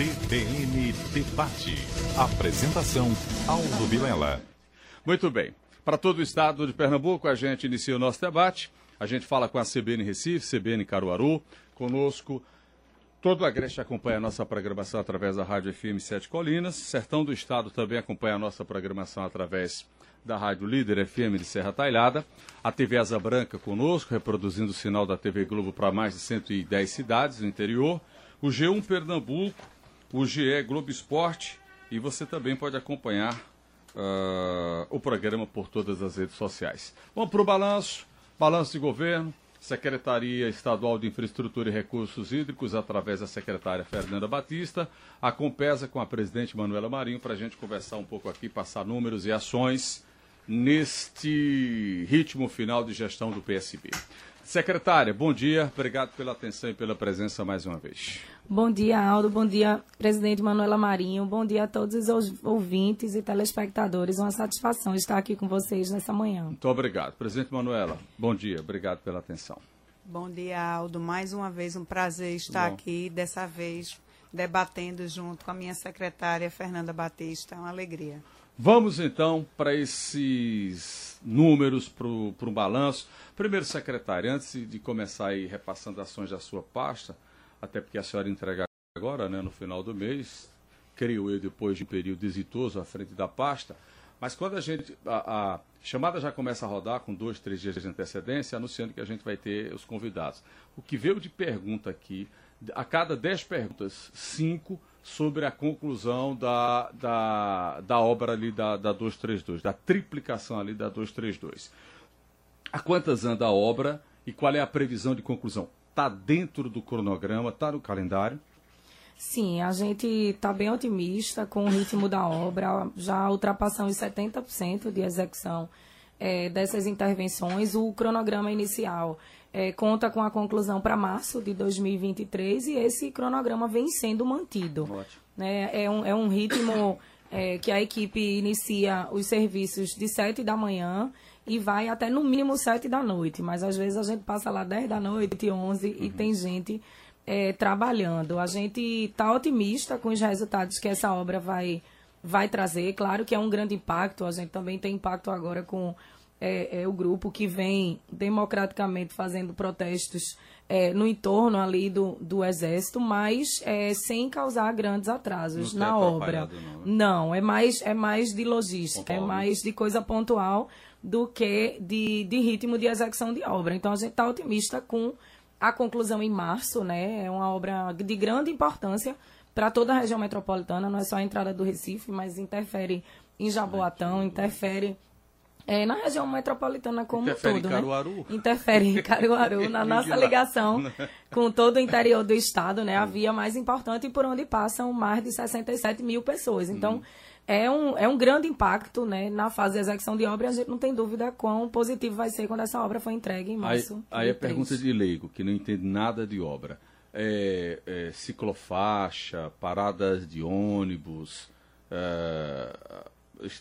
CBN Debate. Apresentação Aldo Vilela. Muito bem. Para todo o estado de Pernambuco, a gente inicia o nosso debate. A gente fala com a CBN Recife, CBN Caruaru. Conosco, todo o Agreste acompanha a nossa programação através da Rádio FM Sete Colinas. Sertão do Estado também acompanha a nossa programação através da Rádio Líder FM de Serra Talhada. A TV Asa Branca conosco, reproduzindo o sinal da TV Globo para mais de 110 cidades no interior. O G1 Pernambuco, o GE Globo Esporte e você também pode acompanhar uh, o programa por todas as redes sociais. Vamos para o balanço, balanço de governo, Secretaria Estadual de Infraestrutura e Recursos Hídricos, através da secretária Fernanda Batista, a Compesa com a presidente Manuela Marinho, para a gente conversar um pouco aqui, passar números e ações neste ritmo final de gestão do PSB. Secretária, bom dia, obrigado pela atenção e pela presença mais uma vez. Bom dia, Aldo, bom dia, presidente Manuela Marinho, bom dia a todos os ouvintes e telespectadores. Uma satisfação estar aqui com vocês nessa manhã. Muito obrigado. Presidente Manuela, bom dia, obrigado pela atenção. Bom dia, Aldo. Mais uma vez um prazer estar bom. aqui, dessa vez debatendo junto com a minha secretária Fernanda Batista. É uma alegria. Vamos então para esses números, para um balanço. Primeiro, secretário, antes de começar aí repassando ações da sua pasta, até porque a senhora entrega agora, né, no final do mês, creio eu, depois de um período exitoso à frente da pasta, mas quando a gente. A, a, chamada já começa a rodar com dois, três dias de antecedência, anunciando que a gente vai ter os convidados. O que veio de pergunta aqui, a cada dez perguntas, cinco sobre a conclusão da, da, da obra ali da, da 232, da triplicação ali da 232. A quantas anda a obra e qual é a previsão de conclusão? Está dentro do cronograma, está no calendário? Sim, a gente está bem otimista com o ritmo da obra, já ultrapassamos 70% de execução é, dessas intervenções. O cronograma inicial é, conta com a conclusão para março de 2023 e esse cronograma vem sendo mantido. Ótimo. Né? É, um, é um ritmo é, que a equipe inicia os serviços de 7 da manhã e vai até no mínimo 7 da noite, mas às vezes a gente passa lá 10 da noite, 11 uhum. e tem gente é, trabalhando. A gente está otimista com os resultados que essa obra vai, vai trazer. Claro que é um grande impacto, a gente também tem impacto agora com é, é o grupo que vem democraticamente fazendo protestos é, no entorno ali do, do Exército, mas é, sem causar grandes atrasos na obra. Não, né? não, é mais, é mais de logística, é mais de coisa pontual do que de, de ritmo de execução de obra. Então a gente está otimista com a conclusão em março, né? É uma obra de grande importância para toda a região metropolitana, não é só a entrada do Recife, mas interfere em Jaboatão, interfere é, na região metropolitana como Interfere todo, em né? Caruaru. Né? Interfere em Caruaru, na nossa ligação com todo o interior do estado, né? A via mais importante e por onde passam mais de 67 mil pessoas. Então, uhum. é, um, é um grande impacto, né? Na fase de execução de obra, a gente não tem dúvida quão positivo vai ser quando essa obra for entregue em março. Aí, aí a pergunta de leigo, que não entende nada de obra. É, é, ciclofaixa, paradas de ônibus... É,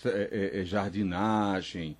é, é, é, jardinagem,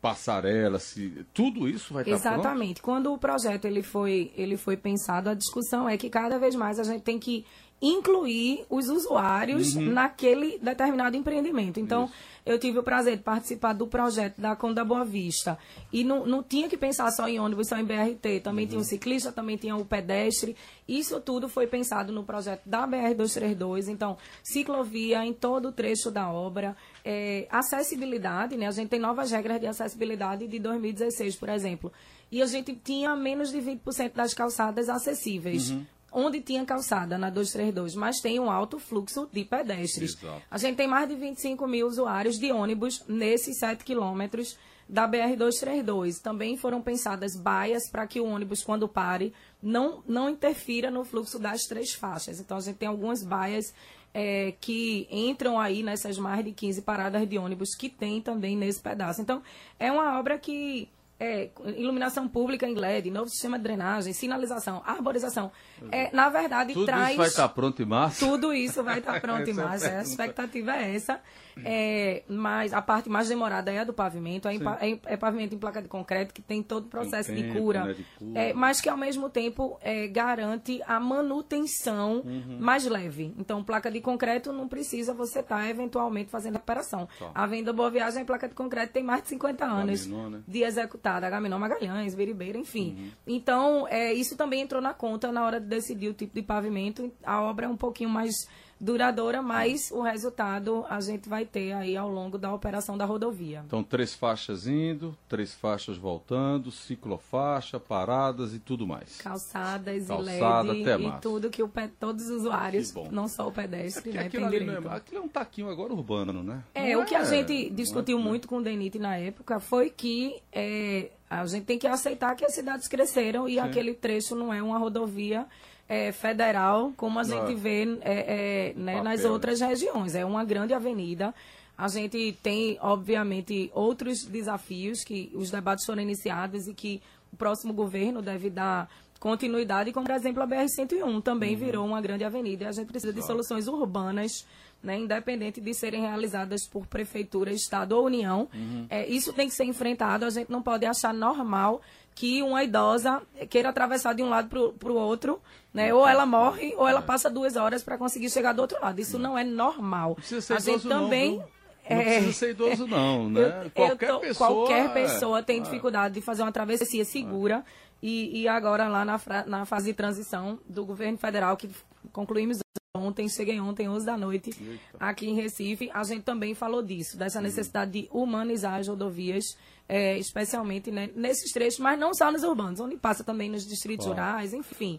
passarela, se, tudo isso vai estar Exatamente. Pronto? Quando o projeto ele foi, ele foi pensado, a discussão é que cada vez mais a gente tem que incluir os usuários uhum. naquele determinado empreendimento. Então, Isso. eu tive o prazer de participar do projeto da Conda Boa Vista. E não, não tinha que pensar só em ônibus, só em BRT. Também uhum. tinha o ciclista, também tinha o pedestre. Isso tudo foi pensado no projeto da BR-232. Então, ciclovia em todo o trecho da obra. É, acessibilidade, né? A gente tem novas regras de acessibilidade de 2016, por exemplo. E a gente tinha menos de 20% das calçadas acessíveis. Uhum onde tinha calçada na 232, mas tem um alto fluxo de pedestres. Exato. A gente tem mais de 25 mil usuários de ônibus nesses 7 quilômetros da BR-232. Também foram pensadas baias para que o ônibus, quando pare, não, não interfira no fluxo das três faixas. Então, a gente tem algumas baias é, que entram aí nessas mais de 15 paradas de ônibus que tem também nesse pedaço. Então, é uma obra que é, iluminação pública em LED, novo sistema de drenagem, sinalização, arborização. É, na verdade, tudo traz. Tudo isso vai estar pronto em março? Tudo isso vai estar pronto em março. É, a expectativa é essa. É, mas a parte mais demorada é a do pavimento. É, é, é, pavimento em placa de concreto, que tem todo o processo tempo, de cura. Né, de cura. É, mas que, ao mesmo tempo, é, garante a manutenção uhum. mais leve. Então, placa de concreto não precisa você estar, tá, eventualmente, fazendo reparação. Tá. A venda Boa Viagem em placa de concreto tem mais de 50 anos Gaminon, né? de executada. Agamenon Magalhães, Biribeira, enfim. Uhum. Então, é, isso também entrou na conta na hora de decidir o tipo de pavimento. A obra é um pouquinho mais duradoura, mas o resultado a gente vai ter aí ao longo da operação da rodovia. Então, três faixas indo, três faixas voltando, ciclofaixa, paradas e tudo mais. Calçadas Calçada, e LED e tudo que o, todos os usuários, não só o pedestre, é né, tem direito. É, aquilo é um taquinho agora urbano, né? É, não o que é, a gente discutiu é, muito com o Denite na época foi que é, a gente tem que aceitar que as cidades cresceram e Sim. aquele trecho não é uma rodovia é, federal, como a gente vê é, é, né, nas outras regiões. É uma grande avenida. A gente tem, obviamente, outros desafios que os debates foram iniciados e que o próximo governo deve dar continuidade, como, por exemplo, a BR-101 também uhum. virou uma grande avenida e a gente precisa de soluções urbanas, né, independente de serem realizadas por prefeitura, estado ou união. Uhum. É, isso tem que ser enfrentado, a gente não pode achar normal que uma idosa queira atravessar de um lado para o outro, né? Ou ela morre ou ela é. passa duas horas para conseguir chegar do outro lado. Isso não é normal. A gente também não, não é, precisa ser idoso não, né? Eu, qualquer, eu tô, pessoa, qualquer pessoa é, tem dificuldade de fazer uma travessia segura. E, e agora lá na, na fase de transição do governo federal que concluímos ontem, cheguei ontem, 11 da noite, Eita. aqui em Recife, a gente também falou disso, dessa necessidade de humanizar as rodovias é, especialmente né, nesses trechos, mas não só nos urbanos, onde passa também nos distritos claro. rurais, enfim.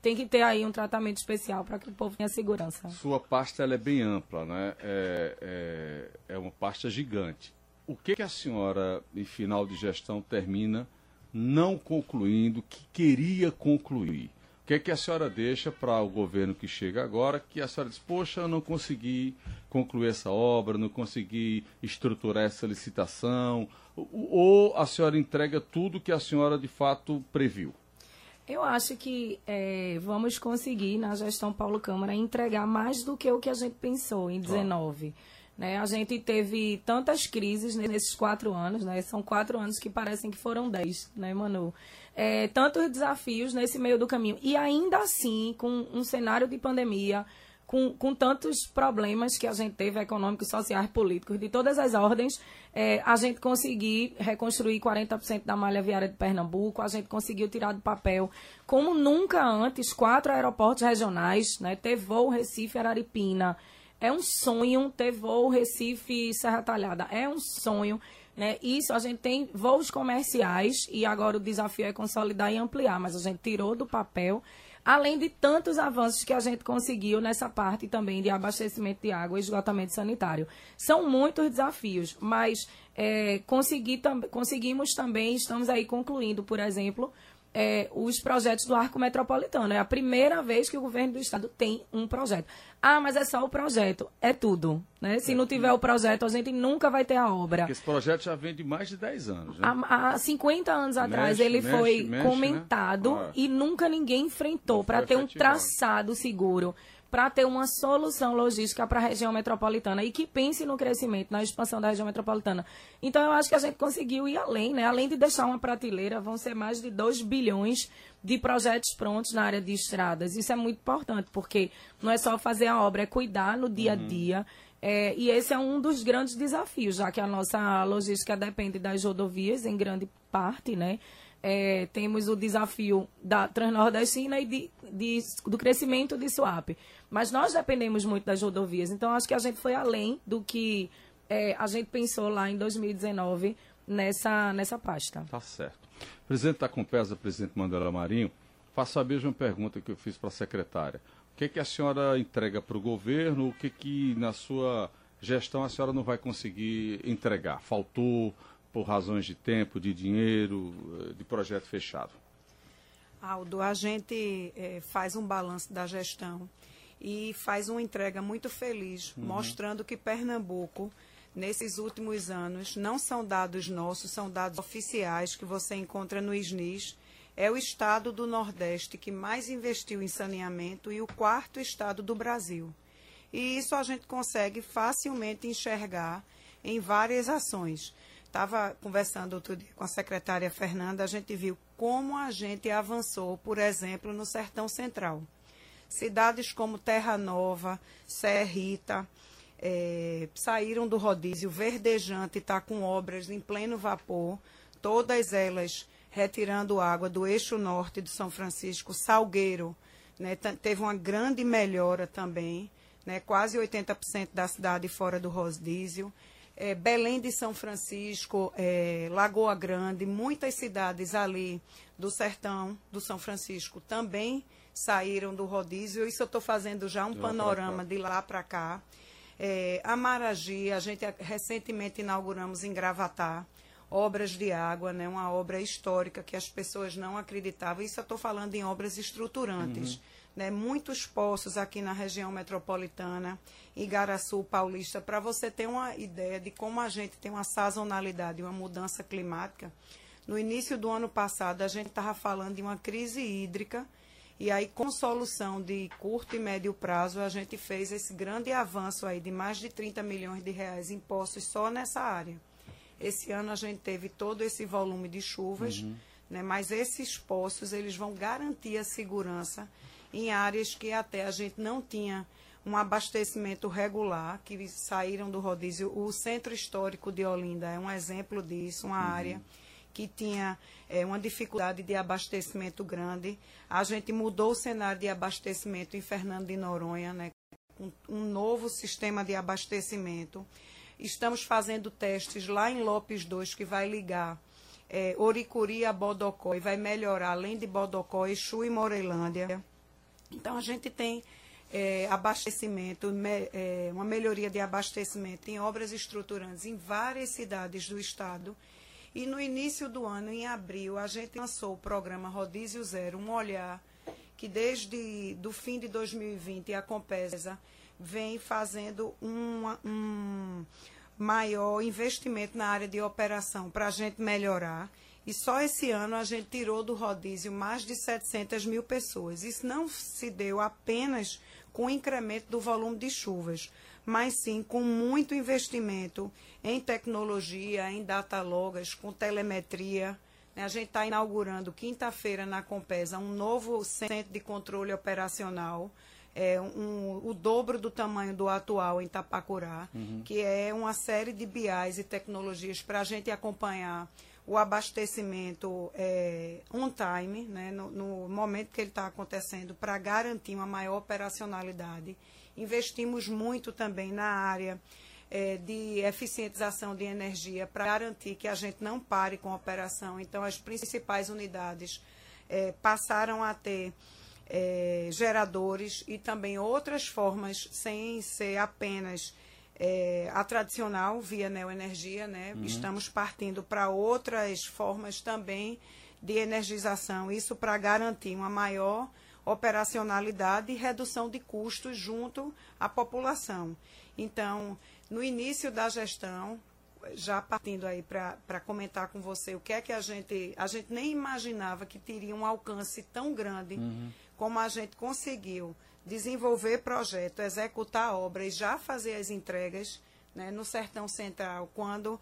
Tem que ter aí um tratamento especial para que o povo tenha segurança. Sua pasta é bem ampla, né? É, é, é uma pasta gigante. O que, que a senhora, em final de gestão, termina não concluindo, que queria concluir? O que é que a senhora deixa para o governo que chega agora, que a senhora diz, poxa, eu não consegui concluir essa obra, não consegui estruturar essa licitação, ou a senhora entrega tudo que a senhora de fato previu? Eu acho que é, vamos conseguir, na gestão Paulo Câmara, entregar mais do que o que a gente pensou em 19. Né? A gente teve tantas crises nesses quatro anos, né? são quatro anos que parecem que foram dez, né, Manu? É, tantos desafios nesse meio do caminho. E ainda assim, com um cenário de pandemia, com, com tantos problemas que a gente teve, econômicos, sociais, políticos, de todas as ordens, é, a gente conseguir reconstruir 40% da malha viária de Pernambuco, a gente conseguiu tirar do papel, como nunca antes, quatro aeroportos regionais, né, ter voo Recife, Araripina. É um sonho ter voo Recife, Serra Talhada. É um sonho. Né? Isso a gente tem voos comerciais e agora o desafio é consolidar e ampliar, mas a gente tirou do papel além de tantos avanços que a gente conseguiu nessa parte também de abastecimento de água e esgotamento sanitário. São muitos desafios, mas é, consegui tam conseguimos também, estamos aí concluindo, por exemplo, é, os projetos do Arco Metropolitano. É a primeira vez que o governo do estado tem um projeto. Ah, mas é só o projeto. É tudo. Né? Se não tiver o projeto, a gente nunca vai ter a obra. Porque esse projeto já vem de mais de 10 anos. Né? Há, há 50 anos atrás mexe, ele mexe, foi mexe, comentado né? ah. e nunca ninguém enfrentou para ter um traçado seguro para ter uma solução logística para a região metropolitana e que pense no crescimento, na expansão da região metropolitana. Então, eu acho que a gente conseguiu ir além, né? Além de deixar uma prateleira, vão ser mais de 2 bilhões de projetos prontos na área de estradas. Isso é muito importante, porque não é só fazer a obra, é cuidar no dia a uhum. dia. Uhum. É, e esse é um dos grandes desafios, já que a nossa logística depende das rodovias, em grande parte, né? É, temos o desafio da Transnordestina e de, de, do crescimento de Suape. Mas nós dependemos muito das rodovias, então acho que a gente foi além do que é, a gente pensou lá em 2019 nessa, nessa pasta. Tá certo. Presidente da Compesa, presidente Mandela Marinho, faço a mesma pergunta que eu fiz para a secretária. O que, que a senhora entrega para o governo? O que, que na sua gestão a senhora não vai conseguir entregar? Faltou? Por razões de tempo, de dinheiro, eh, de projeto fechado? Aldo, a gente é, faz um balanço da gestão e faz uma entrega muito feliz, uhum. mostrando que Pernambuco nesses últimos anos, não são dados nossos, são dados oficiais que você encontra no SNIS, é o estado do Nordeste que mais investiu em saneamento e o quarto estado do Brasil. E isso a gente consegue facilmente enxergar em várias ações. Estava conversando outro dia com a secretária Fernanda, a gente viu como a gente avançou, por exemplo, no Sertão Central. Cidades como Terra Nova, Serrita, é, saíram do rodízio verdejante, está com obras em pleno vapor, todas elas retirando água do eixo norte de São Francisco, Salgueiro, né, teve uma grande melhora também, né, quase 80% da cidade fora do rodízio. É, Belém de São Francisco, é, Lagoa Grande, muitas cidades ali do sertão do São Francisco também saíram do rodízio. Isso eu estou fazendo já um de panorama de lá para cá. É, a Maragi, a gente recentemente inauguramos em Gravatar obras de água, né, uma obra histórica que as pessoas não acreditavam. Isso eu estou falando em obras estruturantes. Uhum. Né, muitos poços aqui na região metropolitana, Igaraçu, Paulista, para você ter uma ideia de como a gente tem uma sazonalidade, uma mudança climática. No início do ano passado, a gente estava falando de uma crise hídrica, e aí, com solução de curto e médio prazo, a gente fez esse grande avanço aí de mais de 30 milhões de reais em impostos só nessa área. Esse ano a gente teve todo esse volume de chuvas, uhum. né, mas esses poços eles vão garantir a segurança em áreas que até a gente não tinha um abastecimento regular, que saíram do rodízio. O Centro Histórico de Olinda é um exemplo disso, uma uhum. área que tinha é, uma dificuldade de abastecimento grande. A gente mudou o cenário de abastecimento em Fernando de Noronha, né, com um novo sistema de abastecimento. Estamos fazendo testes lá em Lopes 2, que vai ligar é, Oricuri a Bodocó e vai melhorar, além de Bodocó, Exu e Morelândia. Então, a gente tem é, abastecimento, me, é, uma melhoria de abastecimento em obras estruturantes em várias cidades do estado. E no início do ano, em abril, a gente lançou o programa Rodízio Zero, um olhar que desde do fim de 2020 a Compesa vem fazendo um, maior investimento na área de operação para a gente melhorar. E só esse ano a gente tirou do rodízio mais de 700 mil pessoas. Isso não se deu apenas com o incremento do volume de chuvas, mas sim com muito investimento em tecnologia, em datalogas, com telemetria. A gente está inaugurando quinta-feira na Compesa um novo centro de controle operacional é, um, o dobro do tamanho do atual em Tapacurá, uhum. que é uma série de BIs e tecnologias para a gente acompanhar o abastecimento é, on time, né, no, no momento que ele está acontecendo, para garantir uma maior operacionalidade. Investimos muito também na área é, de eficientização de energia para garantir que a gente não pare com a operação. Então, as principais unidades é, passaram a ter é, geradores e também outras formas, sem ser apenas é, a tradicional via neoenergia, né? Uhum. Estamos partindo para outras formas também de energização, isso para garantir uma maior operacionalidade e redução de custos junto à população. Então, no início da gestão, já partindo aí para comentar com você o que é que a gente. A gente nem imaginava que teria um alcance tão grande uhum como a gente conseguiu desenvolver projeto, executar obra e já fazer as entregas né, no Sertão Central, quando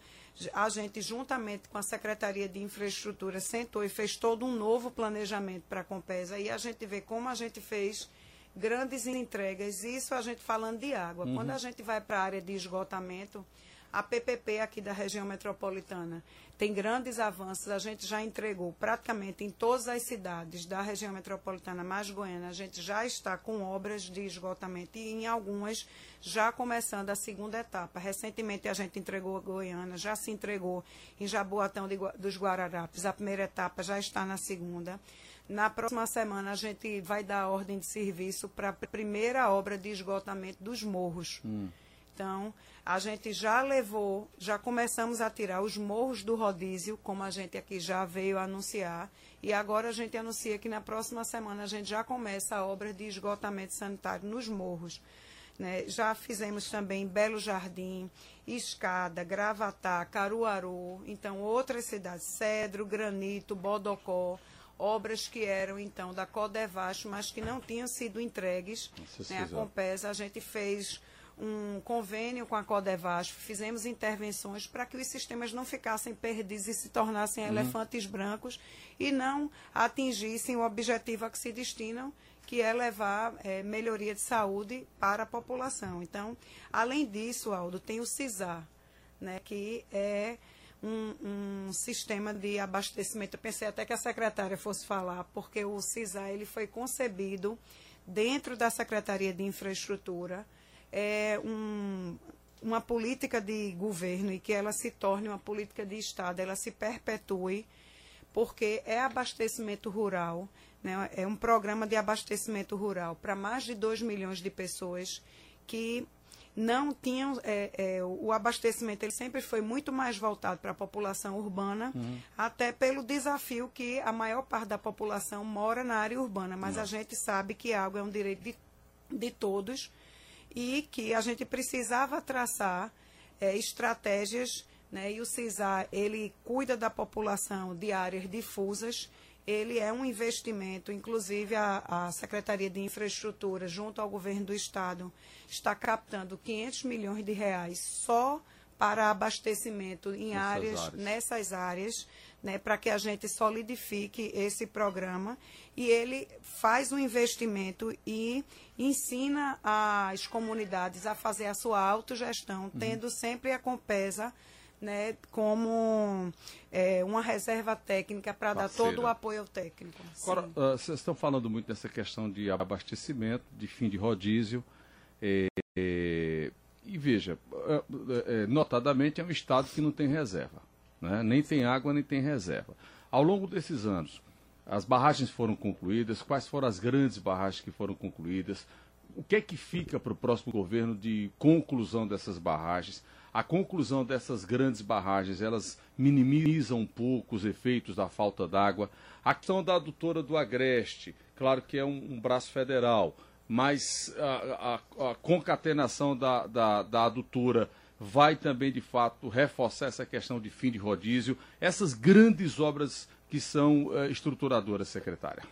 a gente, juntamente com a Secretaria de Infraestrutura, sentou e fez todo um novo planejamento para a Compesa, e a gente vê como a gente fez grandes entregas, isso a gente falando de água. Uhum. Quando a gente vai para a área de esgotamento, a PPP aqui da região metropolitana tem grandes avanços. A gente já entregou praticamente em todas as cidades da região metropolitana mais Goiânia. A gente já está com obras de esgotamento e em algumas já começando a segunda etapa. Recentemente a gente entregou a Goiânia, já se entregou em Jaboatão de, dos Guararapes. A primeira etapa já está na segunda. Na próxima semana a gente vai dar ordem de serviço para a primeira obra de esgotamento dos morros. Hum. Então, a gente já levou, já começamos a tirar os morros do rodízio, como a gente aqui já veio anunciar, e agora a gente anuncia que na próxima semana a gente já começa a obra de esgotamento sanitário nos morros. Né? Já fizemos também Belo Jardim, Escada, Gravatá, Caruaru, então outras cidades, Cedro, Granito, Bodocó, obras que eram então da Codevasf, mas que não tinham sido entregues né, à Compesa. A gente fez um convênio com a Codevasf, fizemos intervenções para que os sistemas não ficassem perdidos e se tornassem uhum. elefantes brancos e não atingissem o objetivo a que se destinam, que é levar é, melhoria de saúde para a população. Então, além disso, Aldo, tem o CISAR, né, que é um, um, sistema de abastecimento. Eu pensei até que a secretária fosse falar, porque o CISAR ele foi concebido dentro da Secretaria de Infraestrutura, é um, uma política de governo e que ela se torne uma política de Estado, ela se perpetue, porque é abastecimento rural, né? É um programa de abastecimento rural para mais de 2 milhões de pessoas que não tinham é, é, o abastecimento ele sempre foi muito mais voltado para a população urbana uhum. até pelo desafio que a maior parte da população mora na área urbana mas uhum. a gente sabe que a água é um direito de, de todos e que a gente precisava traçar é, estratégias né, e o CISAR ele cuida da população de áreas difusas. Ele é um investimento, inclusive a, a, Secretaria de Infraestrutura, junto ao governo do Estado, está captando 500 milhões de reais só para abastecimento em nessas áreas, áreas, nessas áreas, né, para que a gente solidifique esse programa. E ele faz um investimento e ensina as comunidades a fazer a sua autogestão, uhum. tendo sempre a Compesa né, como é, uma reserva técnica para dar todo o apoio técnico. Agora, uh, vocês estão falando muito dessa questão de abastecimento, de fim de rodízio. É, é, e veja, uh, notadamente é um estado que não tem reserva. Né? Nem tem água, nem tem reserva. Ao longo desses anos, as barragens foram concluídas, quais foram as grandes barragens que foram concluídas, o que é que fica para o próximo governo de conclusão dessas barragens? a conclusão dessas grandes barragens, elas minimizam um pouco os efeitos da falta d'água. A questão da adutora do Agreste, claro que é um, um braço federal, mas a, a, a concatenação da, da, da adutora vai também, de fato, reforçar essa questão de fim de rodízio, essas grandes obras que são uh, estruturadoras, secretária.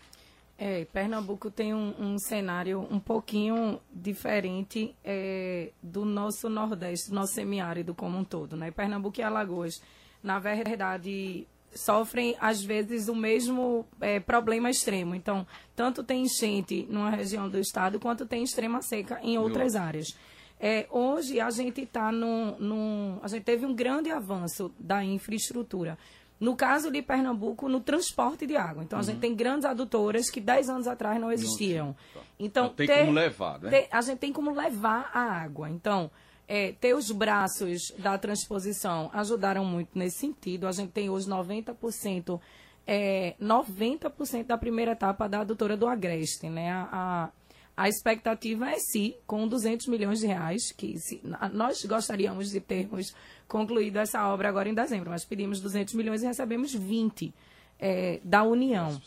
É, Pernambuco tem um, um, cenário um pouquinho diferente é, do nosso Nordeste, do nosso semiárido como um todo. Né? Pernambuco e Alagoas, na verdade, sofrem às vezes o mesmo é, problema extremo. Então, tanto tem enchente numa região do estado, quanto tem extrema seca em outras áreas. É, hoje a gente está num, num, a gente teve um grande avanço da infraestrutura. No caso de Pernambuco, no transporte de água. Então, uhum. a gente uhum. tem grandes adutoras que 10 anos atrás não existiam. Não, então, tem ter, como levar, né? Ter, a gente tem como levar a água. Então, é, ter os braços da transposição ajudaram muito nesse sentido. A gente tem hoje 90%, é, 90% da primeira etapa da adutora do Agreste, né? A, a, a expectativa é sim, com 200 milhões de reais, que se, nós gostaríamos de termos concluído essa obra agora em dezembro, mas pedimos 200 milhões e recebemos 20 é, da União.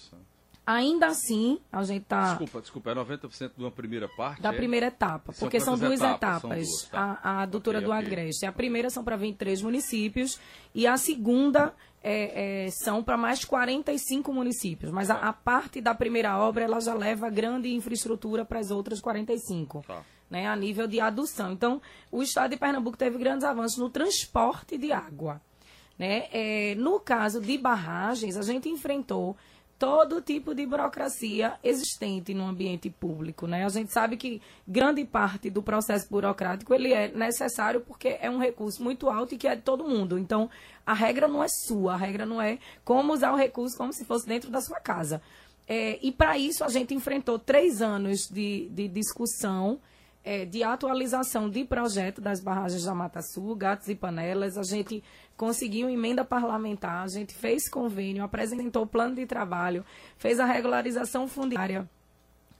Ainda assim, a gente está. Desculpa, desculpa, é 90% de uma primeira parte? Da é? primeira etapa, porque são, são duas etapas. etapas. São duas, tá. A, a doutora okay, do okay. Agreste. A primeira são para 23 municípios e a segunda é, é, são para mais 45 municípios, mas a, a, parte da primeira obra ela já leva grande infraestrutura para as outras 45, tá. né, a nível de adução. Então, o estado de Pernambuco teve grandes avanços no transporte de água. Né? É, no caso de barragens, a gente enfrentou todo tipo de burocracia existente no ambiente público, né? A gente sabe que grande parte do processo burocrático ele é necessário porque é um recurso muito alto e que é de todo mundo. Então, a regra não é sua, a regra não é como usar o recurso como se fosse dentro da sua casa. É, e para isso a gente enfrentou três anos de, de discussão, é, de atualização de projeto das barragens da Mata Sul, Gatos e Panelas. A gente conseguiu emenda parlamentar, a gente fez convênio, apresentou plano de trabalho, fez a regularização fundiária.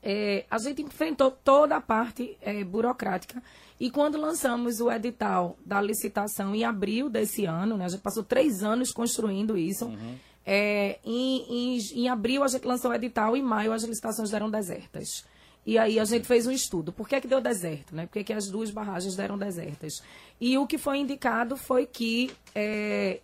É, a gente enfrentou toda a parte é, burocrática e quando lançamos o edital da licitação em abril desse ano, né, a gente passou três anos construindo isso. Uhum. É, em, em, em, abril a gente lançou o edital, em maio as licitações eram desertas. E aí a gente fez um estudo. Por que, é que deu deserto? Né? Por que, é que as duas barragens deram desertas? E o que foi indicado foi que é,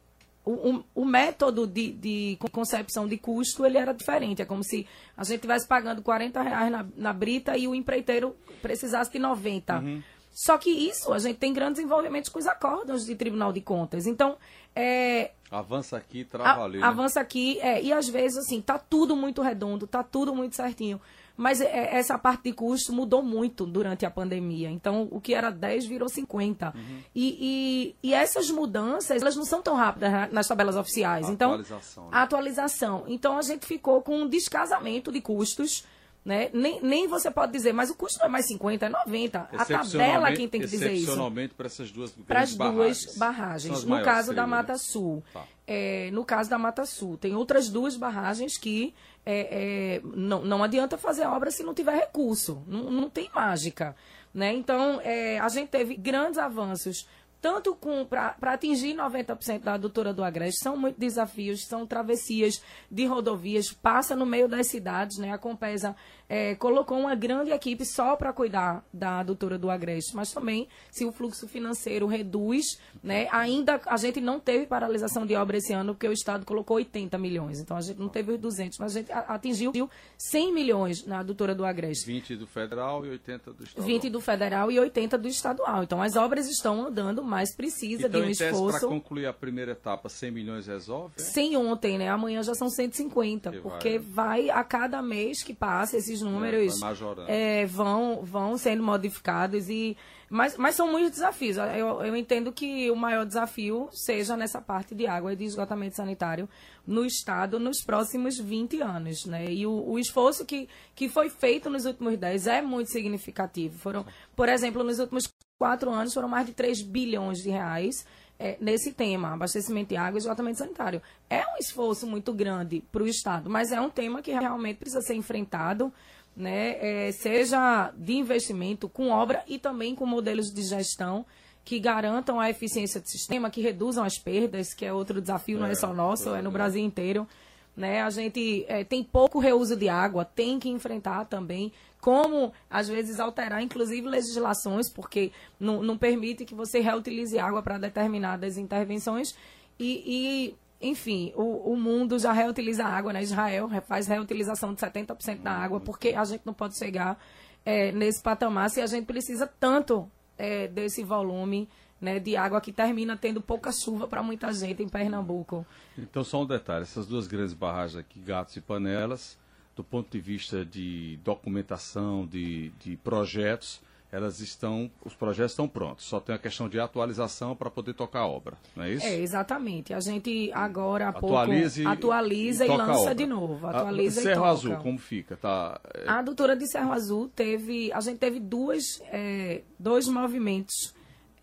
o, o, método de, de, concepção de custo ele era diferente. É como se a gente estivesse pagando 40 reais na, na brita e o empreiteiro precisasse de 90. Uhum. Só que isso, a gente tem grandes envolvimentos com os acordos de Tribunal de Contas. Então, é, Avança aqui, trava ali. Né? Avança aqui, é, e às vezes, assim, tá tudo muito redondo, tá tudo muito certinho. Mas é, essa parte de custo mudou muito durante a pandemia. Então, o que era 10 virou 50. Uhum. E, e, e, essas mudanças, elas não são tão rápidas nas tabelas oficiais. A então, atualização. Né? A atualização. Então, a gente ficou com um descasamento de custos né? Nem, nem você pode dizer, mas o custo não é mais 50, é 90. A tabela quem tem que dizer isso. Excepcionalmente para essas duas Para as duas barragens. No caso da Mata Sul. Tá. É, no caso da Mata Sul, tem outras duas barragens que é, é, não, não adianta fazer obra se não tiver recurso. Não, não tem mágica. Né? Então, é, a gente teve grandes avanços tanto para atingir 90% da adutora do Agreste, são muitos desafios, são travessias de rodovias, passa no meio das cidades, né? A Compesa é, colocou uma grande equipe só para cuidar da adutora do Agreste, mas também se o fluxo financeiro reduz, né, ainda a gente não teve paralisação de obra esse ano, porque o Estado colocou 80 milhões, então a gente não teve os 200, mas a gente atingiu 100 milhões na adutora do Agreste. 20 do federal e 80 do estadual. 20 do federal e 80 do estadual. Então as obras estão andando, mas precisa então, de um esforço. Para concluir a primeira etapa, 100 milhões resolve? É? Sem ontem, né? Amanhã já são 150, que porque vai... vai a cada mês que passa esses esses números é, vão, vão sendo modificados e mas, mas são muitos desafios. Eu, eu entendo que o maior desafio seja nessa parte de água e de esgotamento sanitário no Estado nos próximos 20 anos. Né? E o, o esforço que, que foi feito nos últimos 10 é muito significativo. Foram, por exemplo, nos últimos quatro anos foram mais de 3 bilhões de reais é, nesse tema, abastecimento de água e esgotamento sanitário. É um esforço muito grande para o Estado, mas é um tema que realmente precisa ser enfrentado, né, é, seja de investimento com obra e também com modelos de gestão que garantam a eficiência do sistema, que reduzam as perdas, que é outro desafio, é, não é só nosso, é no Brasil inteiro. Né? A gente é, tem pouco reuso de água, tem que enfrentar também como, às vezes, alterar, inclusive, legislações, porque não, não permite que você reutilize água para determinadas intervenções. E, e enfim, o, o, mundo já reutiliza água, né? Israel faz reutilização de 70% da água, porque a gente não pode chegar é, nesse patamar se a gente precisa tanto é, desse volume né, de água que termina tendo pouca chuva para muita gente em Pernambuco. Então, só um detalhe: essas duas grandes barragens aqui, Gatos e Panelas, do ponto de vista de documentação, de, de projetos, elas estão, os projetos estão prontos, só tem a questão de atualização para poder tocar a obra, não é isso? É, exatamente. A gente agora há Atualize, pouco atualiza e, e lança de novo. Atualiza a, Serra Azul, como fica? Tá, é... A doutora de Serra Azul teve, a gente teve duas, é, dois movimentos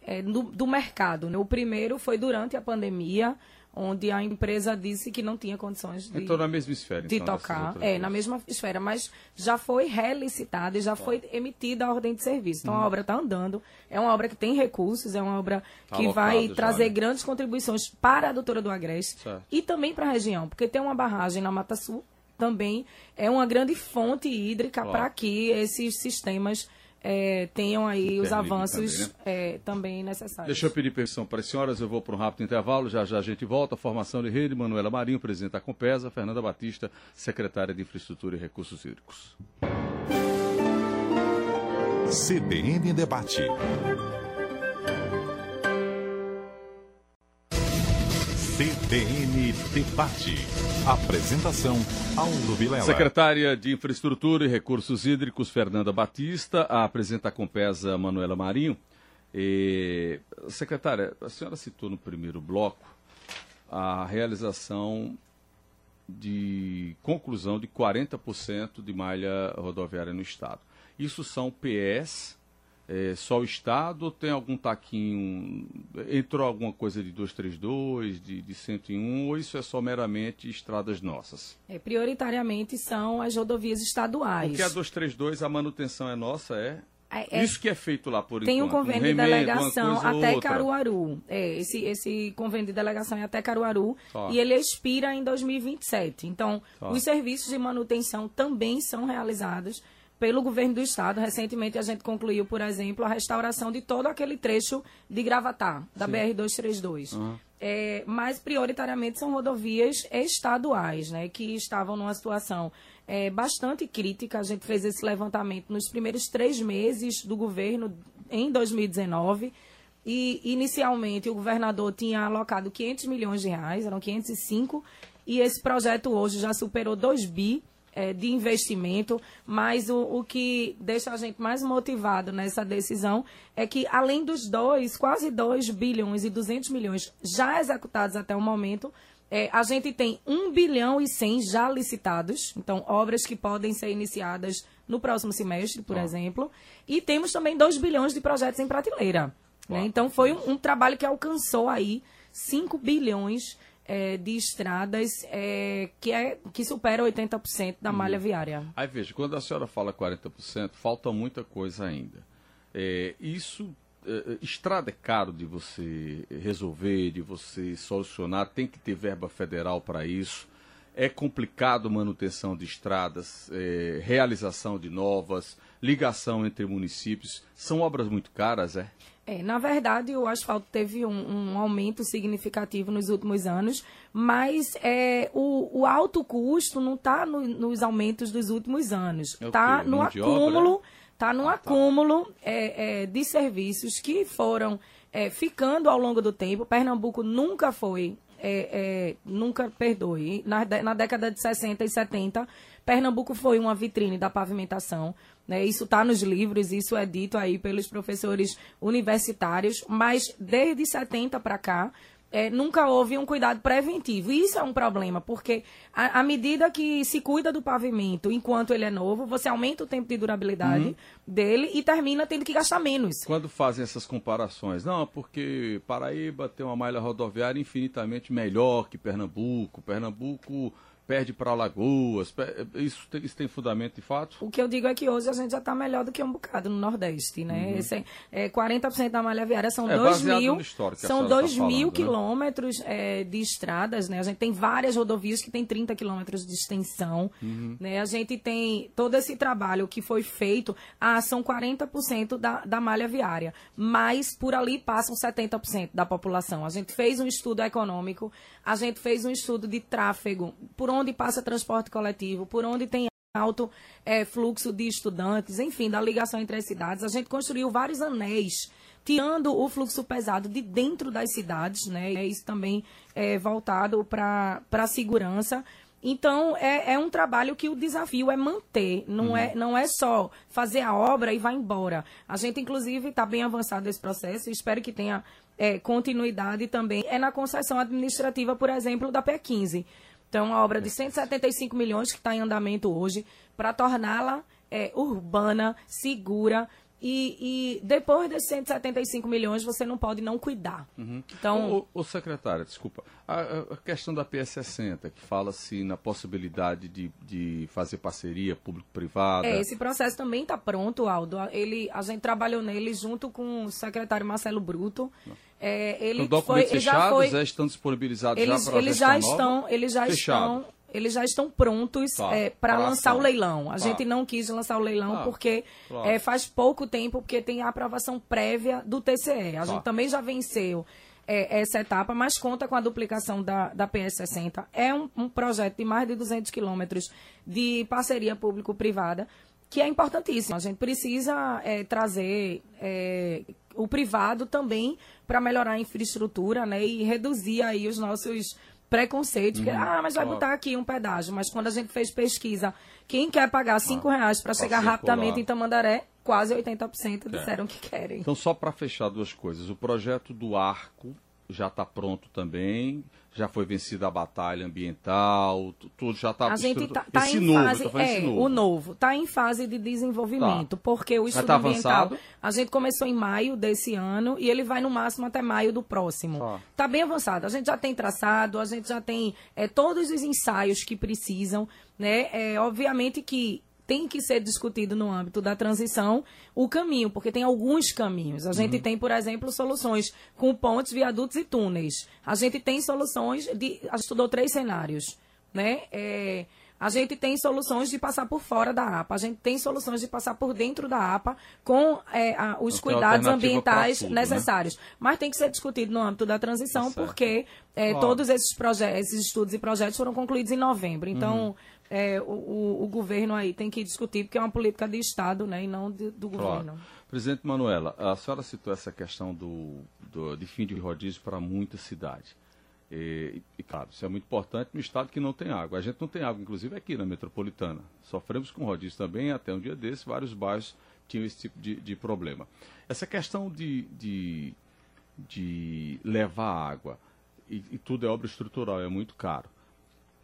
é, do, do mercado. Né? O primeiro foi durante a pandemia, onde a empresa disse que não tinha condições de, Entrou na mesma esfera, de então, tocar. É, na mesma esfera, mas já foi relicitada e já foi emitida a ordem de serviço. Então, a obra está andando, é uma obra que tem recursos, é uma obra tá que vai trazer né? grandes contribuições para a doutora do Agreste certo. e também para a região, porque tem uma barragem na Mata Sul, também é uma grande fonte hídrica claro. para que esses sistemas é, tenham aí os avanços também, né? é, também, necessários. Deixa eu pedir permissão para as senhoras, eu vou para um rápido intervalo, já já a gente volta. Formação de rede, Manuela Marinho, presidente da Compesa, Fernanda Batista, secretária de Infraestrutura e Recursos Hídricos. CBN Debate. CBN Debate. Apresentação, Aldo Vilela. Secretária de Infraestrutura e Recursos Hídricos, Fernanda Batista. Apresenta a Compesa, Manuela Marinho. E, secretária, a senhora citou no primeiro bloco a realização de conclusão de 40% de malha rodoviária no Estado. Isso são PS é, só o Estado ou tem algum taquinho? Entrou alguma coisa de 232, de, de 101, ou isso é só meramente estradas nossas? É, prioritariamente são as rodovias estaduais. Porque a 232, a manutenção é nossa, é? É, é, Isso que é feito lá por tem enquanto. Tem um convênio um de delegação até Caruaru. É, esse, esse convênio de delegação é até Caruaru Só. e ele expira em 2027. Então, Só. os serviços de manutenção também são realizados pelo governo do estado. Recentemente a gente concluiu, por exemplo, a restauração de todo aquele trecho de Gravatar, da BR-232. Uhum. É, mas prioritariamente são rodovias estaduais, né, que estavam numa situação é, bastante crítica. A gente fez esse levantamento nos primeiros três meses do governo em 2019. E, inicialmente, o governador tinha alocado 500 milhões de reais, eram 505, e esse projeto hoje já superou 2 bi é, de investimento, mas o, o que deixa a gente mais motivado nessa decisão é que, além dos dois, quase 2 bilhões e 200 milhões já executados até o momento, é, a gente tem 1 bilhão e 100 já licitados, então obras que podem ser iniciadas no próximo semestre, por ah. exemplo, e temos também 2 bilhões de projetos em prateleira. Né? Então foi um, um, trabalho que alcançou aí 5 bilhões é, de estradas é, que, é, que supera 80% da uhum. malha viária. Aí veja, quando a senhora fala 40%, falta muita coisa ainda. É, isso, é, estrada é caro de você resolver, de você solucionar, tem que ter verba federal para isso. É complicado manutenção de estradas, é, realização de novas, ligação entre municípios. São obras muito caras, é? É, na verdade, o asfalto teve um, um, aumento significativo nos últimos anos, mas é, o, o alto custo não está no, nos aumentos dos últimos anos. Está é no acúmulo, tá no ah, tá. acúmulo é, é, de serviços que foram é, ficando ao longo do tempo. Pernambuco nunca foi, é, nunca perdoe. Na, na década de 60 e 70, Pernambuco foi uma vitrine da pavimentação. Né? Isso está nos livros, isso é dito aí pelos professores universitários, mas desde 70 para cá, é, nunca houve um cuidado preventivo. E isso é um problema, porque à medida que se cuida do pavimento enquanto ele é novo, você aumenta o tempo de durabilidade uhum. dele e termina tendo que gastar menos. Quando fazem essas comparações, não, porque Paraíba tem uma malha rodoviária infinitamente melhor que Pernambuco, Pernambuco perde para Alagoas. Isso tem, isso tem fundamento de fato? O que eu digo é que hoje a gente já está melhor do que um bocado no Nordeste, né? Uhum. Esse é, é, 40% da malha viária são é, 2 mil, são 2 tá mil né? quilômetros é, de estradas, né? A gente tem várias rodovias que tem 30 quilômetros de extensão, uhum. né? A gente tem todo esse trabalho que foi feito, ah, são 40% da, da malha viária, mas por ali passam 70% da população. A gente fez um estudo econômico, a gente fez um estudo de tráfego por onde passa transporte coletivo, por onde tem alto é, fluxo de estudantes, enfim, da ligação entre as cidades. A gente construiu vários anéis, tirando o fluxo pesado de dentro das cidades, né? É isso também é voltado para a segurança. Então, é, é, um trabalho que o desafio é manter, não, uhum. é, não é só fazer a obra e vai embora. A gente, inclusive, está bem avançado nesse processo e espero que tenha é, continuidade também. É na concessão administrativa, por exemplo, da P15. Então, uma obra de 175 milhões que está em andamento hoje para torná-la é, urbana, segura. E, e, depois desses 175 milhões, você não pode não cuidar. Uhum. Então, o, o, secretário, desculpa, a, a, questão da PS60, que fala-se na possibilidade de, de fazer parceria público-privada. É, esse processo também está pronto, Aldo. Ele, a gente trabalhou nele junto com o secretário Marcelo Bruto. Não. É, ele Os documentos foi, fechados já, foi, já estão disponibilizados eles, já para eles já estão, eles já Fechado. estão eles já estão prontos tá, é, para lançar o leilão. A tá. gente não quis lançar o leilão tá, porque claro. é, faz pouco tempo, porque tem a aprovação prévia do TCE. A tá. gente também já venceu é, essa etapa, mas conta com a duplicação da, da PS60. É um, um projeto de mais de 200 quilômetros de parceria público-privada que é importantíssimo. A gente precisa é, trazer é, o privado também para melhorar a infraestrutura né, e reduzir aí os nossos preconceitos. Uhum. Que, ah, mas vai botar aqui um pedágio. Mas quando a gente fez pesquisa, quem quer pagar cinco ah, reais para chegar rapidamente em Tamandaré, quase 80% disseram é. que querem. Então, só para fechar duas coisas. O projeto do Arco já está pronto também já foi vencida a batalha ambiental, tudo já está... A gente está tá em novo, fase, é, novo. o novo, está em fase de desenvolvimento, tá. porque o estudo tá ambiental, avançado. a gente começou em maio desse ano e ele vai no máximo até maio do próximo. Está tá bem avançado, a gente já tem traçado, a gente já tem é, todos os ensaios que precisam, né? É, obviamente que tem que ser discutido no âmbito da transição o caminho, porque tem alguns caminhos. A gente uhum. tem, por exemplo, soluções com pontes, viadutos e túneis. A gente tem soluções de. A gente estudou três cenários. Né? É, A gente tem soluções de passar por fora da APA, a gente tem soluções de passar por dentro da APA com é, a, os Então, cuidados ambientais tudo, né? necessários. Mas tem que ser discutido no âmbito da transição, certo. porque é, todos esses, esses estudos e projetos foram concluídos em novembro. Então, Uhum. É, o, o- o governo aí tem que discutir, porque é uma política de Estado né, e não de- do governo. Claro. Presidente Manuela, a senhora citou essa questão do, do- de fim de rodízio para muita cidade. E, e, claro, isso é muito importante no estado que não tem água. A gente não tem água, inclusive aqui na metropolitana. Sofremos com rodízio também, até um dia desse, vários bairros tinham esse tipo de, de problema. Essa questão de, de, de levar água, e, e tudo é obra estrutural, é muito caro.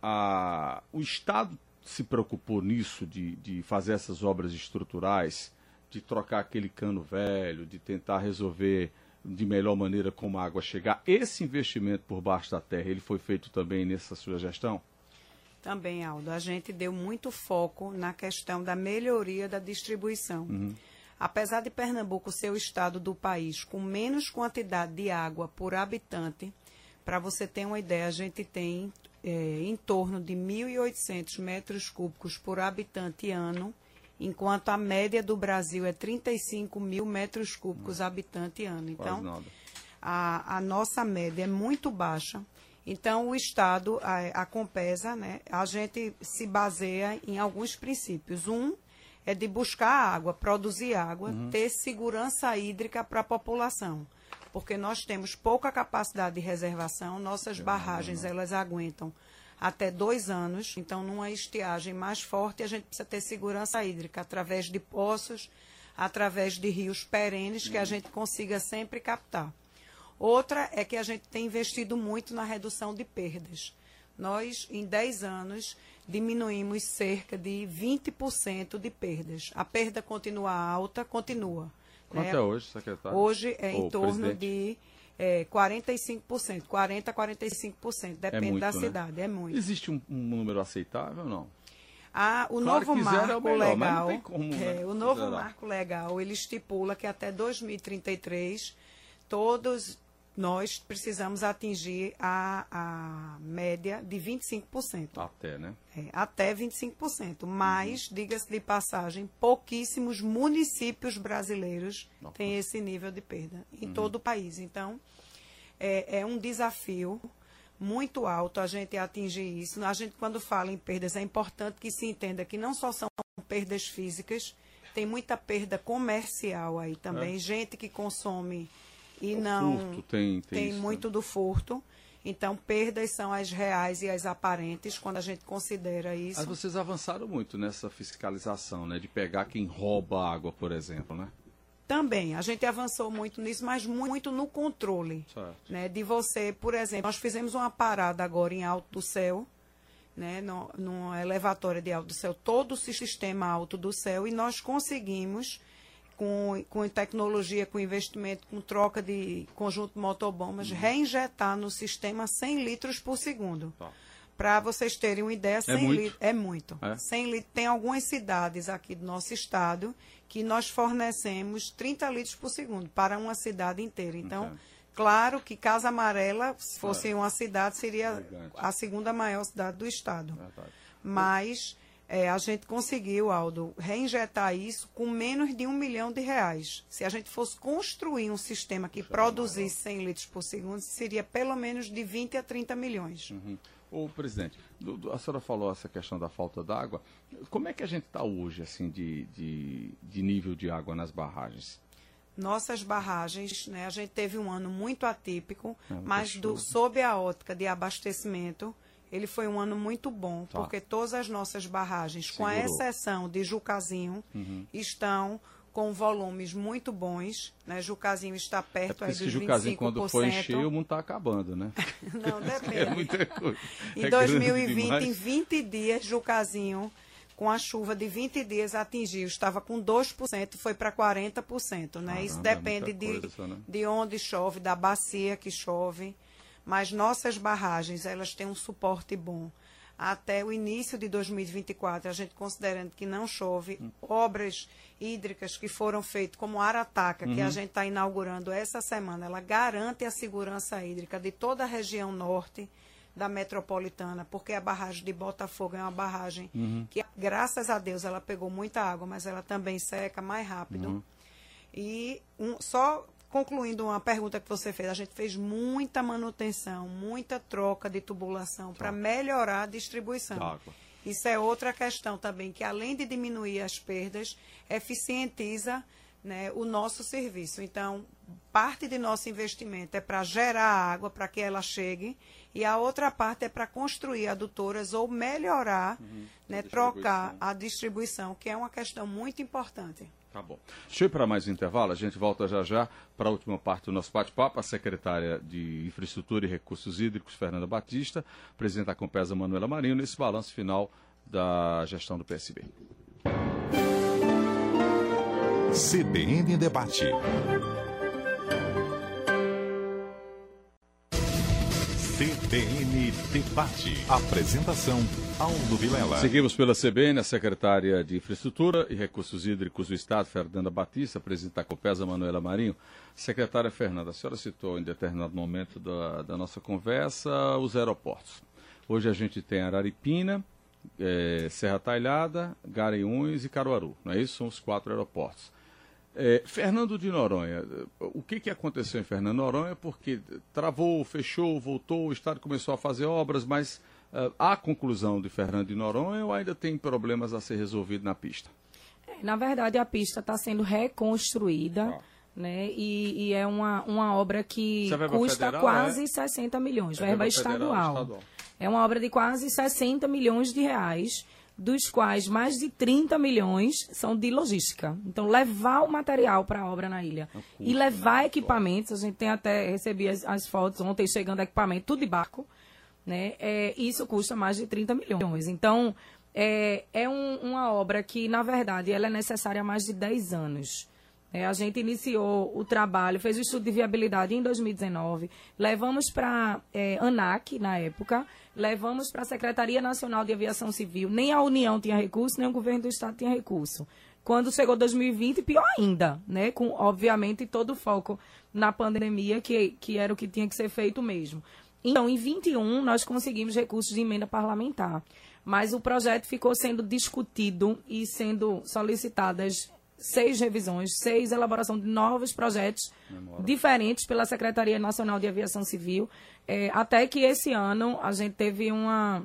A- o Estado se preocupou nisso, de, de fazer essas obras estruturais, de trocar aquele cano velho, de tentar resolver de melhor maneira como a água chegar. Esse investimento por baixo da terra, ele foi feito também nessa sua gestão? Também, Aldo, a gente deu muito foco na questão da melhoria da distribuição. Apesar de Pernambuco ser o estado do país com menos quantidade de água por habitante, para você ter uma ideia, a gente tem eh, em torno de 1.800 metros cúbicos por habitante ano, enquanto a média do Brasil é 35 mil metros cúbicos habitante ano. Então, a, a nossa média é muito baixa. Então, o Estado, a, a Compesa, né, a gente se baseia em alguns princípios. Um é de buscar água, produzir água, ter segurança hídrica para a população. Porque nós temos pouca capacidade de reservação, nossas barragens elas aguentam até dois anos. Então, numa estiagem mais forte, a gente precisa ter segurança hídrica através de poços, através de rios perenes que a gente consiga sempre captar. Outra é que a gente tem investido muito na redução de perdas. Nós, em 10 anos, diminuímos cerca de 20% de perdas. A perda continua alta, continua. Quanto né? é hoje, secretário? Hoje é em torno presidente. de é, 45%, 40% a 45%, depende muito, da né? cidade, é muito. Existe um, um número aceitável ou não? Ah, o Claro novo zero é o marco melhor, mas não legal, tem como, é, né, o novo marco legal, ele estipula que até 2033 todos nós precisamos atingir a, a média de 25%. Até, né? É, até 25%. Mas, diga-se de passagem, pouquíssimos municípios brasileiros Nossa. têm esse nível de perda em todo o país. Então, é, é um desafio muito alto a gente atingir isso. A gente, quando fala em perdas, é importante que se entenda que não só são perdas físicas, tem muita perda comercial aí também. É. Gente que consome e O não furto tem- tem isso, né? muito do furto. Então, perdas são as reais e as aparentes quando a gente considera isso. Mas vocês avançaram muito nessa fiscalização, né? De pegar quem rouba água, por exemplo, né? Também, a gente avançou muito nisso, mas mu- muito no controle. Certo. Né, de você, por exemplo, nós fizemos uma parada agora em Alto do Céu, né, no, numa elevatória de Alto do Céu, todo o sistema Alto do Céu, e nós conseguimos, com, com tecnologia, com investimento, com troca de conjunto motobombas, reinjetar no sistema 100 litros por segundo. Tá. Para vocês terem uma ideia, 100 muito? litros é muito. É? 100 litros. Tem algumas cidades aqui do nosso estado que nós fornecemos 30 litros por segundo para uma cidade inteira. Então, claro que Casa Amarela, se fosse uma cidade, seria Gigante. a segunda maior cidade do estado. Verdade. Mas é, a gente conseguiu, Aldo, reinjetar isso com menos de um milhão de reais. Se a gente fosse construir um sistema que produzisse 100 litros por segundo, seria pelo menos de 20 a 30 milhões. Uhum. Ô, presidente, a senhora falou essa questão da falta d'água. Como é que a gente está hoje, assim, de, de, de nível de água nas barragens? Nossas barragens, né, a gente teve um ano muito atípico, É, mas do, sob a ótica de abastecimento, ele foi um ano muito bom, Tá. porque todas as nossas barragens, com a Segurou. exceção de Jucazinho, Uhum. estão com volumes muito bons. Né? Jucazinho está É perto porque aí esse dos Jucazinho, 25%. quando for encher, o mundo está acabando, né? Não, É depende. muita coisa. Em É grande 2020, demais. em 20 dias, Jucazinho, com a chuva de 20 dias, atingiu. Estava com 2%, foi para 40%. Né? Isso Caramba, é depende muita de, coisa né? de onde chove, da bacia que chove. Mas nossas barragens, elas têm um suporte bom. Até o início de 2024, a gente considerando que não chove, Hum. obras hídricas que foram feitas, como Arataca, que Uhum. a gente está inaugurando essa semana, ela garante a segurança hídrica de toda a região norte, da metropolitana, porque a barragem de Botafogo é uma barragem uhum. que, graças a Deus, ela pegou muita água, mas ela também seca mais rápido. Uhum. E um, só concluindo uma pergunta que você fez, a gente fez muita manutenção, muita troca de tubulação para melhorar a distribuição. Isso é outra questão também, que além de diminuir as perdas, eficientiza né, o nosso serviço. Então, parte de nosso investimento é para gerar água para que ela chegue e a outra parte é para construir adutoras ou melhorar, uhum, né, trocar a distribuição, que é uma questão muito importante. Tá bom. Deixa eu ir para mais um intervalo, a gente volta já já para a última parte do nosso bate-papo. A secretária de Infraestrutura e Recursos Hídricos, Fernanda Batista, presidente da Compesa, Manuela Marinho, nesse balanço final da gestão do PSB. CBN Debate. CBN Debate. Apresentação Aldo Vilela. Seguimos pela CBN, a secretária de Infraestrutura e Recursos Hídricos do Estado, Fernanda Batista, presidente da Copesa, Manuela Marinho. Secretária Fernanda, a senhora citou em determinado momento da, da nossa conversa os aeroportos. Hoje a gente tem Araripina, é, Serra Talhada, Garanhuns e Caruaru, não é isso? São os quatro aeroportos. É, Fernando de Noronha, o que, que aconteceu em Fernando de Noronha? Porque travou, fechou, voltou, o Estado começou a fazer obras, mas uh, há conclusão de Fernando de Noronha ou ainda tem problemas a ser resolvidos na pista? É, na verdade, a pista está sendo reconstruída. Ah. Né? E, e, é uma, uma obra que custa federal, quase é? 60 milhões, é verba, verba estadual. estadual. É uma obra de quase 60 milhões de reais dos quais mais de 30 milhões são de logística. Então, levar o material para a obra na ilha é e levar né? equipamentos, a gente tem até, recebi as, as fotos ontem chegando equipamento, tudo de barco, né? É, isso custa mais de 30 milhões. Então, é, é um, uma obra que, na verdade, ela é necessária há mais de 10 anos. É, a gente iniciou o trabalho, fez o estudo de viabilidade em 2019, levamos para é, ANAC, na época, levamos para a Secretaria Nacional de Aviação Civil. Nem a União tinha recurso, nem o governo do Estado tinha recurso. Quando chegou 2020, pior ainda, né? com, obviamente, todo o foco na pandemia, que, que era o que tinha que ser feito mesmo. Então, em 21, nós conseguimos recursos de emenda parlamentar. Mas o projeto ficou sendo discutido e sendo solicitadas seis revisões, seis elaboração de novos projetos diferentes pela Secretaria Nacional de Aviação Civil, é, até que esse ano a gente teve uma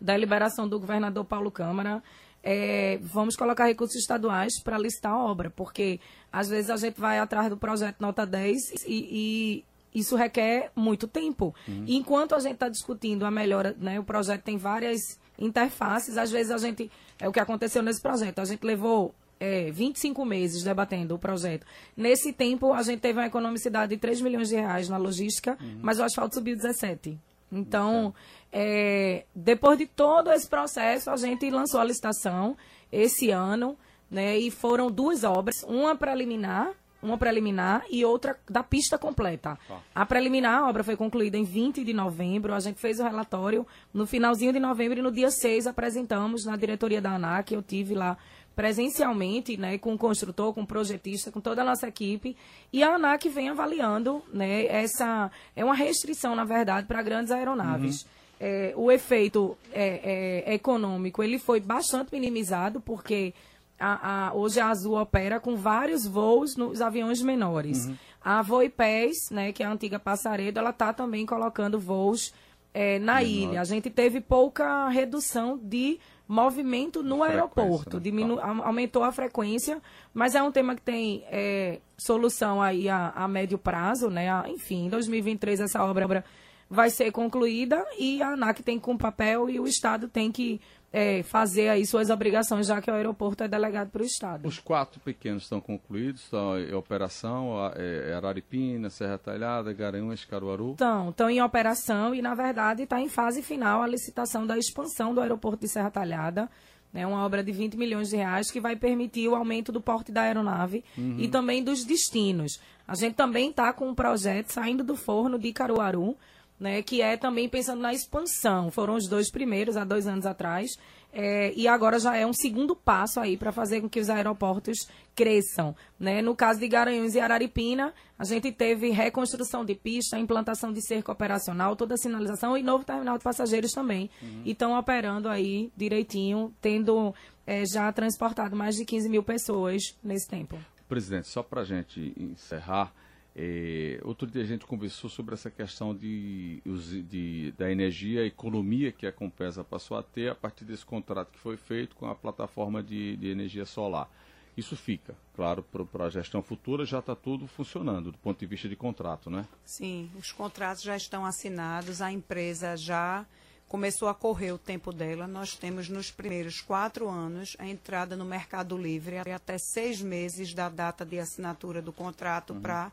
deliberação do governador Paulo Câmara. É, vamos colocar recursos estaduais para listar a obra, porque às vezes a gente vai atrás do projeto nota 10 e, e isso requer muito tempo. Uhum. Enquanto a gente está discutindo a melhora, né, o projeto tem várias interfaces, às vezes a gente. É o que aconteceu nesse projeto. A gente levou é, 25 meses debatendo o projeto. Nesse tempo, a gente teve uma economicidade de 3 milhões de reais na logística, uhum. mas o asfalto subiu 17. Então, é, depois de todo esse processo, a gente lançou a licitação esse ano, né, e foram duas obras, uma preliminar, uma preliminar e outra da pista completa. Tá. A preliminar, a obra foi concluída em 20 de novembro, a gente fez o relatório no finalzinho de novembro e no dia 6 apresentamos na diretoria da ANAC, eu tive lá presencialmente, né, com o construtor, com o projetista, com toda a nossa equipe, e a ANAC vem avaliando, né, essa é uma restrição, na verdade, para grandes aeronaves. Uhum. É, o efeito é, é, econômico ele foi bastante minimizado porque a, a, hoje a Azul opera com vários voos nos aviões menores. Uhum. A Voipés, né, que é a antiga Passaredo, ela está também colocando voos é, na Menor. ilha. A gente teve pouca redução de movimento no aeroporto. Né? Diminu aumentou a frequência, mas é um tema que tem é, solução aí a, a, médio prazo, né? A, enfim, em 2023 essa obra vai ser concluída e a ANAC tem com papel e o Estado tem que é, fazer aí suas obrigações, já que o aeroporto é delegado para o Estado. Os quatro pequenos estão concluídos, estão em operação, é, Araripina, Serra Talhada, Garanhuns, Caruaru? Estão, estão em operação e, na verdade, está em fase final a licitação da expansão do aeroporto de Serra Talhada, né, uma obra de 20 milhões de reais que vai permitir o aumento do porte da aeronave uhum. e também dos destinos. A gente também está com um projeto saindo do forno de Caruaru, né, que é também pensando na expansão. Foram os dois primeiros, há dois anos atrás. É, e agora já é um segundo passo aí para fazer com que os aeroportos cresçam. Né? No caso de Garanhuns e Araripina, a gente teve reconstrução de pista, implantação de cerco operacional, toda a sinalização e novo terminal de passageiros também. Uhum. E estão operando aí direitinho, tendo é, já transportado mais de 15 mil pessoas nesse tempo. Presidente, só para a gente encerrar, é, outro dia a gente conversou sobre essa questão de, de, da energia, a economia que a Compesa passou a ter a partir desse contrato que foi feito com a plataforma de, de energia solar. Isso fica, claro, para a gestão futura já está tudo funcionando do ponto de vista de contrato, né? Sim, os contratos já estão assinados, a empresa já começou a correr o tempo dela. Nós temos nos primeiros quatro anos a entrada no Mercado Livre até seis meses da data de assinatura do contrato uhum. para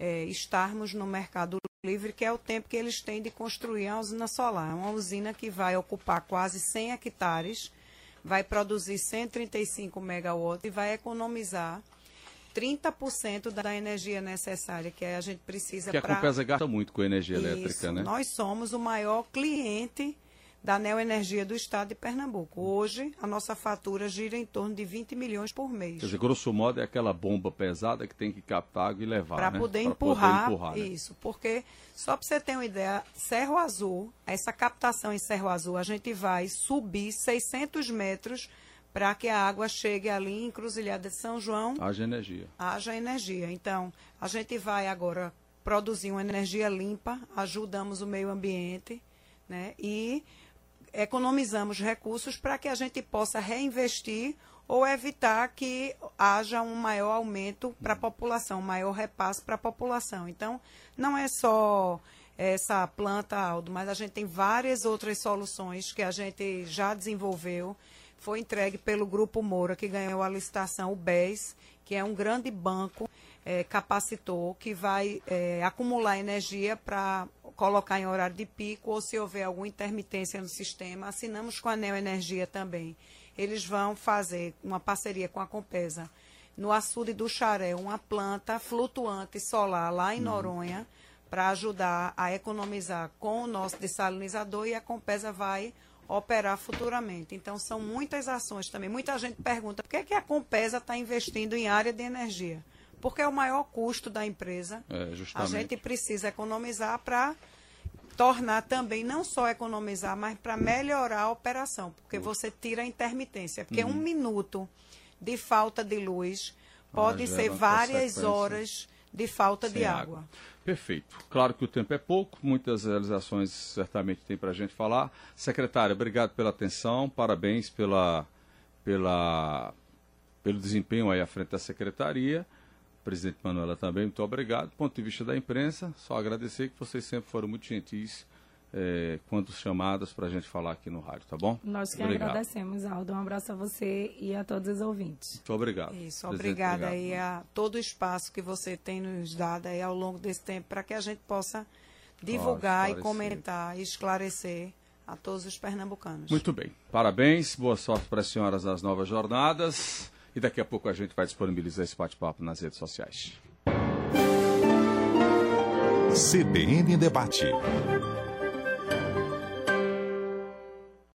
é, estarmos no mercado livre, que é o tempo que eles têm de construir a usina solar. É uma usina que vai ocupar quase 100 hectares, vai produzir 135 megawatts e vai economizar 30% da energia necessária que a gente precisa para... Que a Compesa gasta muito com energia Isso, elétrica, né? Nós somos o maior cliente da Neoenergia do Estado de Pernambuco. Hoje, a nossa fatura gira em torno de 20 milhões por mês. Quer dizer, grosso modo, é aquela bomba pesada que tem que captar água e levar, Para né? poder, empurrar, poder empurrar, né? isso. Porque, só para você ter uma ideia, Cerro Azul, essa captação em Cerro Azul, a gente vai subir 600 metros para que a água chegue ali em Encruzilhada de São João. Haja energia. Haja energia. Então, a gente vai agora produzir uma energia limpa, ajudamos o meio ambiente, né? E economizamos recursos para que a gente possa reinvestir ou evitar que haja um maior aumento para a população, um maior repasse para a população. Então, não é só essa planta, Aldo, mas a gente tem várias outras soluções que a gente já desenvolveu. Foi entregue pelo Grupo Moura, que ganhou a licitação, o BES, que é um grande banco é, capacitor que vai é, acumular energia para colocar em horário de pico ou se houver alguma intermitência no sistema. Assinamos com a Neoenergia também. Eles vão fazer uma parceria com a Compesa no açude do Xaré, uma planta flutuante solar lá em uhum. Noronha para ajudar a economizar com o nosso dessalinizador e a Compesa vai operar futuramente. Então, são muitas ações também. Muita gente pergunta por que, é que a Compesa está investindo em área de energia porque é o maior custo da empresa. É, a gente precisa economizar para tornar também, não só economizar, mas para melhorar a operação, porque você tira a intermitência. Porque uhum. um minuto de falta de luz pode ah, ser várias horas de falta de água. água. Perfeito. Claro que o tempo é pouco, muitas realizações certamente tem para a gente falar. Secretária, obrigado pela atenção, parabéns pela, pela, pelo desempenho aí à frente da secretaria. Presidente Manuela também, muito obrigado. Do ponto de vista da imprensa, só agradecer que vocês sempre foram muito gentis é, quando chamadas para a gente falar aqui no rádio, tá bom? Nós que obrigado. agradecemos, Aldo. Um abraço a você e a todos os ouvintes. Muito obrigado. Isso, obrigada obrigado. aí a todo o espaço que você tem nos dado aí ao longo desse tempo para que a gente possa divulgar e comentar e esclarecer a todos os pernambucanos. Muito bem. Parabéns, boa sorte para as senhoras das novas jornadas. E daqui a pouco a gente vai disponibilizar esse bate-papo nas redes sociais. CBN Debate.